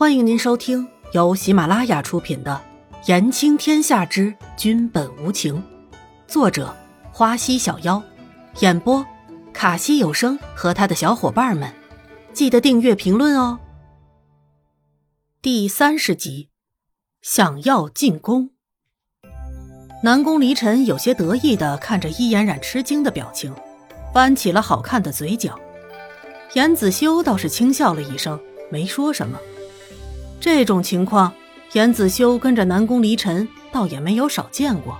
欢迎您收听由喜马拉雅出品的《言情天下之君本无情》，作者花溪小妖，演播卡西有声和他的小伙伴们。记得订阅、评论哦。第三十集，想要进宫。南宫离尘有些得意的看着伊嫣然吃惊的表情，弯起了好看的嘴角。严子修倒是轻笑了一声，没说什么。这种情况，严子修跟着南宫离尘倒也没有少见过。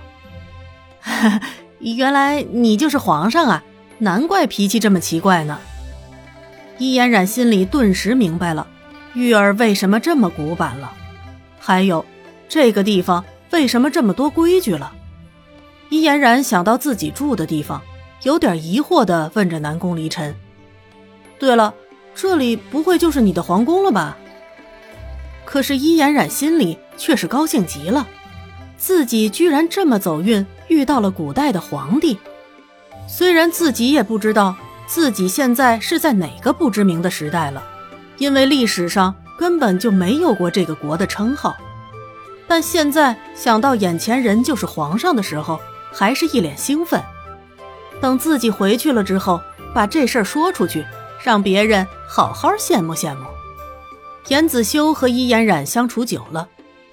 原来你就是皇上啊，难怪脾气这么奇怪呢。伊嫣然心里顿时明白了，玉儿为什么这么古板了，还有这个地方为什么这么多规矩了。伊嫣然想到自己住的地方，有点疑惑的问着南宫离尘：“对了，这里不会就是你的皇宫了吧？”可是伊嫣然心里却是高兴极了，自己居然这么走运遇到了古代的皇帝。虽然自己也不知道自己现在是在哪个不知名的时代了，因为历史上根本就没有过这个国的称号。但现在想到眼前人就是皇上的时候，还是一脸兴奋。等自己回去了之后，把这事儿说出去，让别人好好羡慕羡慕。严子修和伊嫣然相处久了，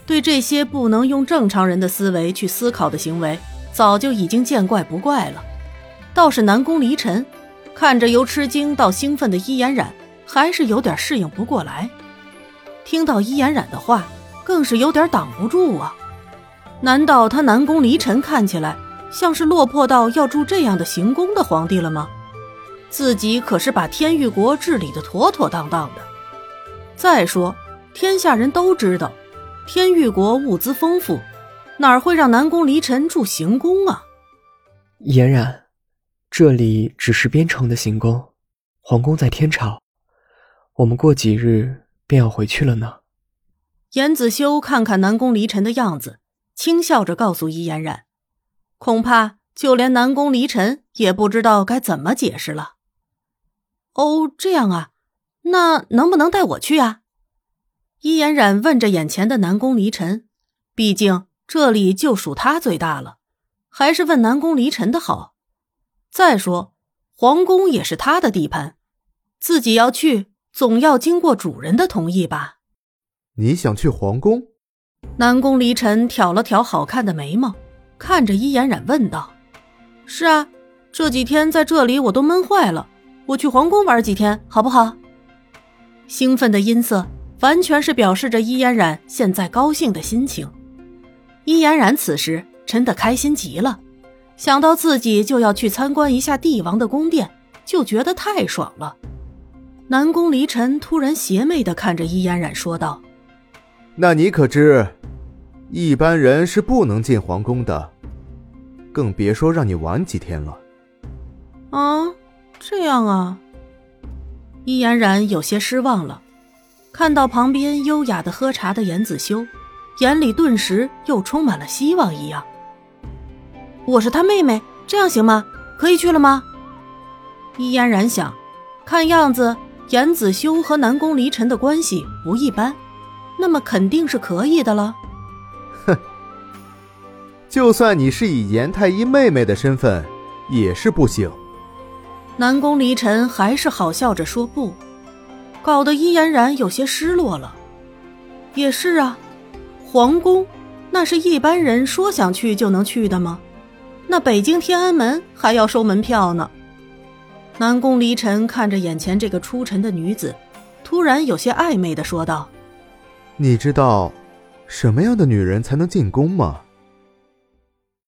对这些不能用正常人的思维去思考的行为，早就已经见怪不怪了。倒是南宫离尘，看着由吃惊到兴奋的伊嫣然，还是有点适应不过来。听到伊嫣然的话，更是有点挡不住啊！难道他南宫离尘看起来像是落魄到要住这样的行宫的皇帝了吗？自己可是把天玉国治理的妥妥当当的。再说，天下人都知道，天玉国物资丰富，哪会让南宫离尘住行宫啊？嫣然，这里只是边城的行宫，皇宫在天朝，我们过几日便要回去了呢。严子修看看南宫离尘的样子，轻笑着告诉伊嫣然：“恐怕就连南宫离尘也不知道该怎么解释了。”哦，这样啊。那能不能带我去啊？伊嫣然问着眼前的南宫离尘，毕竟这里就属他最大了，还是问南宫离尘的好。再说，皇宫也是他的地盘，自己要去，总要经过主人的同意吧？你想去皇宫？南宫离尘挑了挑好看的眉毛，看着伊嫣然问道：“是啊，这几天在这里我都闷坏了，我去皇宫玩几天，好不好？”兴奋的音色完全是表示着伊嫣然现在高兴的心情。伊嫣然此时真的开心极了，想到自己就要去参观一下帝王的宫殿，就觉得太爽了。南宫离尘突然邪魅的看着伊嫣然说道：“那你可知，一般人是不能进皇宫的，更别说让你玩几天了。”啊，这样啊。伊嫣然有些失望了，看到旁边优雅的喝茶的严子修，眼里顿时又充满了希望一样。我是他妹妹，这样行吗？可以去了吗？伊嫣然想，看样子严子修和南宫离尘的关系不一般，那么肯定是可以的了。哼，就算你是以严太医妹妹的身份，也是不行。南宫离尘还是好笑着说不，搞得伊嫣然有些失落了。也是啊，皇宫那是一般人说想去就能去的吗？那北京天安门还要收门票呢。南宫离尘看着眼前这个出尘的女子，突然有些暧昧的说道：“你知道什么样的女人才能进宫吗？”